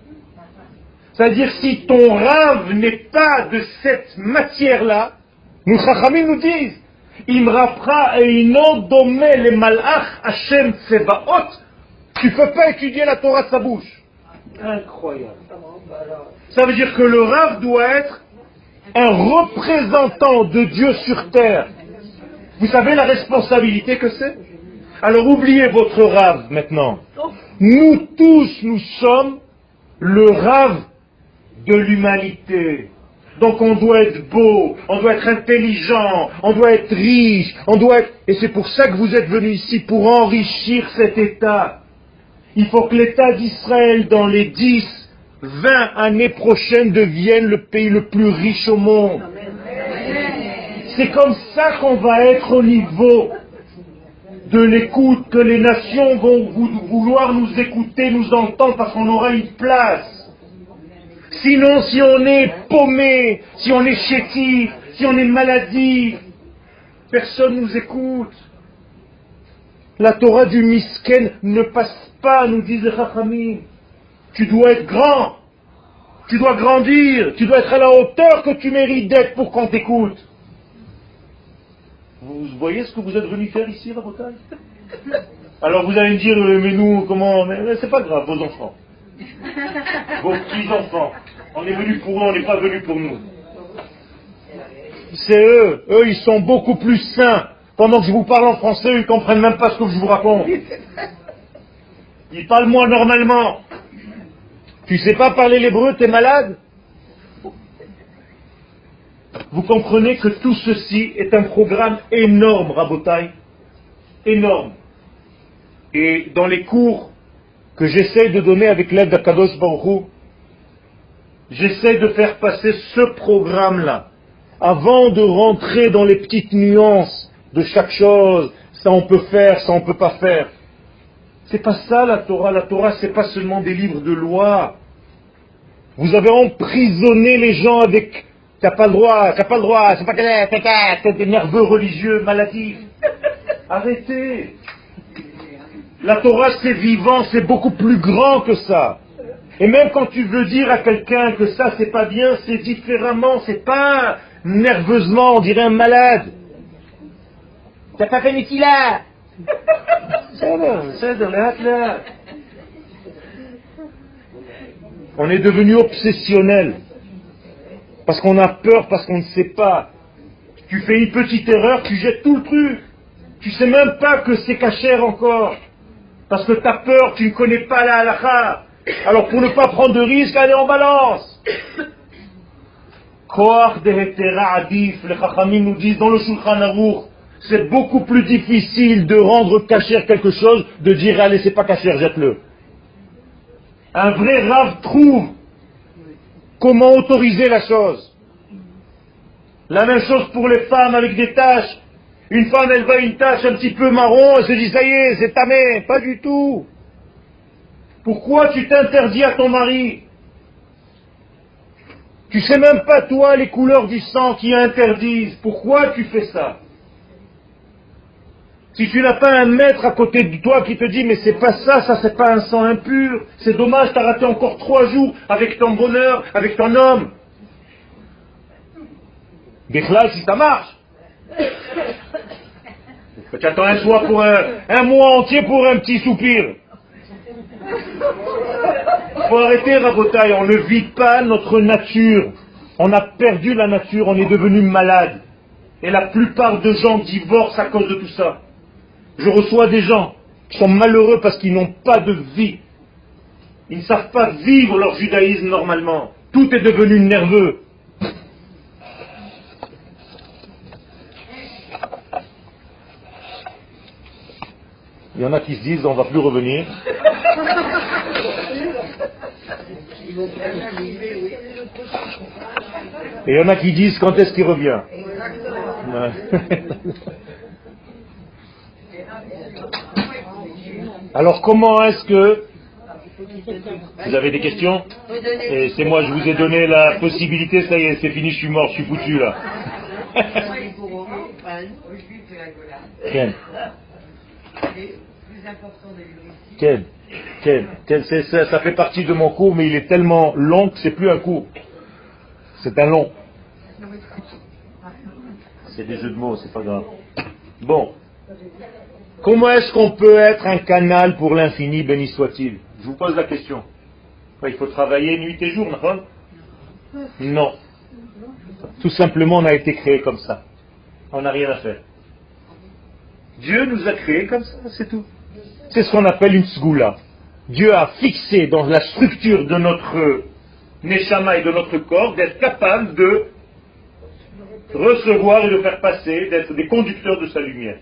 C'est-à-dire si ton rêve n'est pas de cette matière-là, nous Chachamim nous disent, Imrapra et domé le malach Hashem Tsebaot, tu ne peux pas étudier la Torah de sa bouche. Incroyable. Ça veut dire que le rave doit être un représentant de Dieu sur terre. Vous savez la responsabilité que c'est? Alors oubliez votre rave maintenant. Nous tous, nous sommes le rave de l'humanité. Donc on doit être beau, on doit être intelligent, on doit être riche, on doit être... Et c'est pour ça que vous êtes venus ici, pour enrichir cet État. Il faut que l'État d'Israël, dans les 10, 20 années prochaines, devienne le pays le plus riche au monde. C'est comme ça qu'on va être au niveau de l'écoute, que les nations vont vouloir nous écouter, nous entendre, parce qu'on aura une place. Sinon, si on est paumé, si on est chétif, si on est maladie, personne ne nous écoute. La Torah du Misken ne passe pas, nous disent les. Tu dois être grand, tu dois grandir, tu dois être à la hauteur que tu mérites d'être pour qu'on t'écoute. Vous voyez ce que vous êtes venu faire ici, Rabotai? Alors vous allez me dire, euh, mais nous, comment c'est pas grave, vos enfants. Vos petits-enfants. On est venu pour eux, on n'est pas venu pour nous. C'est eux. Eux, ils sont beaucoup plus sains. Pendant que je vous parle en français, ils ne comprennent même pas ce que je vous raconte. Ils parlent moins normalement. Tu sais pas parler l'hébreu, es malade? Vous comprenez que tout ceci est un programme énorme, Rabotai. Énorme. Et dans les cours que j'essaie de donner avec l'aide d'Akadosh Baruch j'essaie de faire passer ce programme-là avant de rentrer dans les petites nuances de chaque chose, ça on peut faire, ça on peut pas faire. C'est pas ça la Torah. La Torah, c'est pas seulement des livres de loi. Vous avez emprisonné les gens avec t'as pas le droit, t'as pas le droit, c'est pas t'es nerveux religieux maladifs. Arrêtez. La Torah, c'est vivant, c'est beaucoup plus grand que ça. Et même quand tu veux dire à quelqu'un que ça c'est pas bien, c'est différemment, c'est pas nerveusement, on dirait un malade. T'as pas fait là on est devenu obsessionnel. Parce qu'on a peur, parce qu'on ne sait pas. Tu fais une petite erreur, tu jettes tout le truc. Tu sais même pas que c'est cachère encore. Parce que tu as peur, tu ne connais pas la halakha. Alors pour ne pas prendre de risque, allez en balance. Koach de Adif, les Chachamim nous disent dans le Shulchan Aruch, c'est beaucoup plus difficile de rendre cachère quelque chose, de dire allez c'est pas cachère, jette-le. Un vrai rave trouve comment autoriser la chose. La même chose pour les femmes avec des taches. Une femme, elle voit une tache un petit peu marron, elle se dit, ça y est, c'est tamé. Pas du tout. Pourquoi tu t'interdis à ton mari Tu sais même pas, toi, les couleurs du sang qui interdisent. Pourquoi tu fais ça si tu n'as pas un maître à côté de toi qui te dit mais c'est pas ça, ça c'est pas un sang impur, c'est dommage, t'as raté encore trois jours avec ton bonheur, avec ton homme. Béchlal, si ça marche. Tu attends un soir pour un, mois entier pour un petit soupir. faut arrêter, Rabotaille, on ne vit pas notre nature. On a perdu la nature, on est devenu malade. Et la plupart de gens divorcent à cause de tout ça. Je reçois des gens qui sont malheureux parce qu'ils n'ont pas de vie. Ils ne savent pas vivre leur judaïsme normalement. Tout est devenu nerveux. Il y en a qui se disent on va plus revenir. Et il y en a qui disent quand est-ce qu'il revient. Alors comment est-ce que... Vous avez des questions Et c'est moi, je vous ai donné la possibilité, ça y est, c'est fini, je suis mort, je suis foutu là. Ken. Ken. Ken ça, ça fait partie de mon cours, mais il est tellement long que c'est plus un cours. C'est un long. C'est des jeux de mots, c'est pas grave. Bon. Comment est-ce qu'on peut être un canal pour l'infini, béni soit-il? Je vous pose la question. Il faut travailler nuit et jour, non? Non. Tout simplement, on a été créé comme ça. On n'a rien à faire. Dieu nous a créés comme ça, c'est tout. C'est ce qu'on appelle une sgoula. Dieu a fixé dans la structure de notre neshama et de notre corps d'être capable de recevoir et de faire passer, d'être des conducteurs de sa lumière.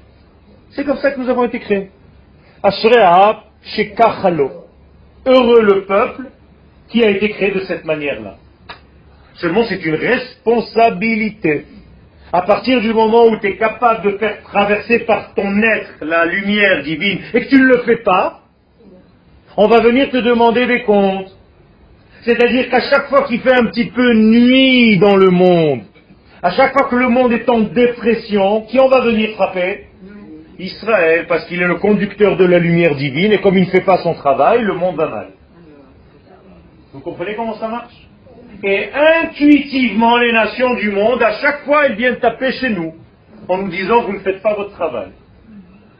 C'est comme ça que nous avons été créés. Ashre'a Shekachalo. Heureux le peuple qui a été créé de cette manière-là. Seulement, c'est une responsabilité. À partir du moment où tu es capable de faire traverser par ton être la lumière divine et que tu ne le fais pas, on va venir te demander des comptes. C'est-à-dire qu'à chaque fois qu'il fait un petit peu nuit dans le monde, à chaque fois que le monde est en dépression, qui on va venir frapper? Israël, parce qu'il est le conducteur de la lumière divine, et comme il ne fait pas son travail, le monde va mal. Vous comprenez comment ça marche? Et intuitivement, les nations du monde, à chaque fois, elles viennent taper chez nous, en nous disant, vous ne faites pas votre travail.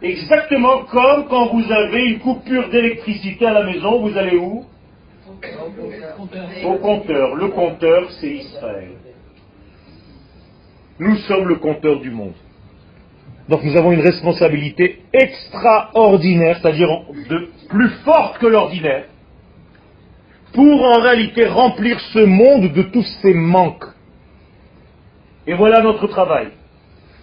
Exactement comme quand vous avez une coupure d'électricité à la maison, vous allez où? Au compteur. Le compteur, c'est Israël. Nous sommes le compteur du monde. Donc nous avons une responsabilité extraordinaire, c'est-à-dire plus forte que l'ordinaire, pour en réalité remplir ce monde de tous ses manques. Et voilà notre travail.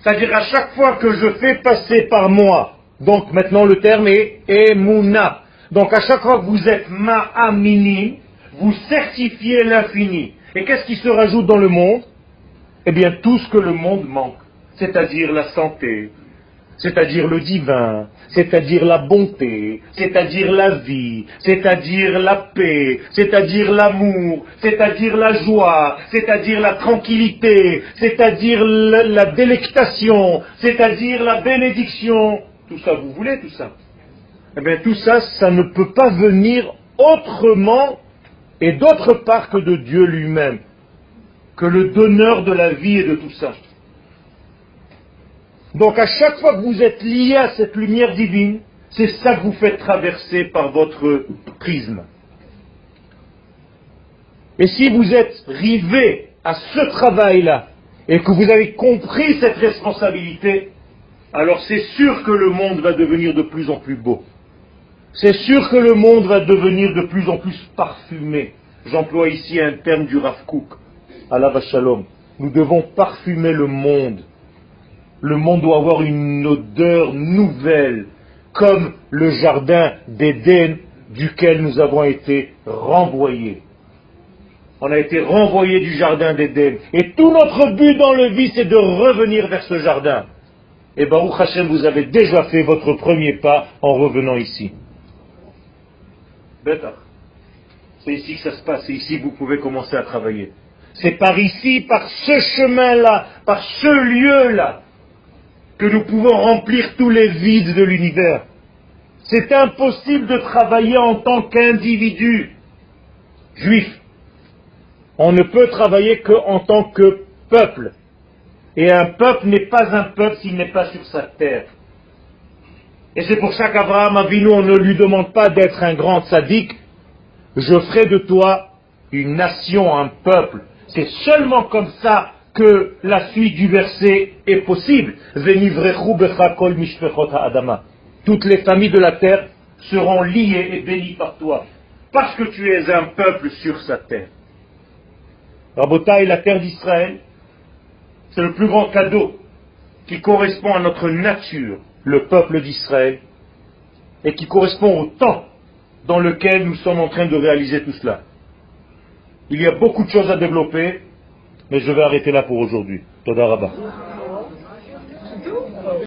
C'est-à-dire à chaque fois que je fais passer par moi, donc maintenant le terme est emuna. Donc à chaque fois que vous êtes ma'amini, vous certifiez l'infini. Et qu'est-ce qui se rajoute dans le monde? Eh bien tout ce que le monde manque c'est-à-dire la santé, c'est-à-dire le divin, c'est-à-dire la bonté, c'est-à-dire la vie, c'est-à-dire la paix, c'est-à-dire l'amour, c'est-à-dire la joie, c'est-à-dire la tranquillité, c'est-à-dire la, délectation, c'est-à-dire la bénédiction. Tout ça, vous voulez tout ça? Eh bien, tout ça, ça ne peut pas venir autrement et d'autre part que de Dieu lui-même, que le donneur de la vie et de tout ça. Donc à chaque fois que vous êtes lié à cette lumière divine, c'est ça que vous faites traverser par votre prisme. Et si vous êtes rivé à ce travail-là, et que vous avez compris cette responsabilité, alors c'est sûr que le monde va devenir de plus en plus beau. C'est sûr que le monde va devenir de plus en plus parfumé. J'emploie ici un terme du Rav Kook, Allah Shalom. Nous devons parfumer le monde le monde doit avoir une odeur nouvelle, comme le jardin d'Éden duquel nous avons été renvoyés. On a été renvoyés du jardin d'Éden. Et tout notre but dans le vie, c'est de revenir vers ce jardin. Et Baruch Hashem, vous avez déjà fait votre premier pas en revenant ici. C'est ici que ça se passe, c'est ici que vous pouvez commencer à travailler. C'est par ici, par ce chemin-là, par ce lieu-là, que nous pouvons remplir tous les vides de l'univers. C'est impossible de travailler en tant qu'individu juif. On ne peut travailler qu'en tant que peuple. Et un peuple n'est pas un peuple s'il n'est pas sur sa terre. Et c'est pour ça qu'Abraham Avinu, on ne lui demande pas d'être un grand sadique. Je ferai de toi une nation, un peuple. C'est seulement comme ça que la suite du verset est possible. Toutes les familles de la terre seront liées et bénies par toi, parce que tu es un peuple sur sa terre. Rabota et la terre d'Israël, c'est le plus grand cadeau qui correspond à notre nature, le peuple d'Israël, et qui correspond au temps dans lequel nous sommes en train de réaliser tout cela. Il y a beaucoup de choses à développer, mais je vais arrêter là pour aujourd'hui. Toda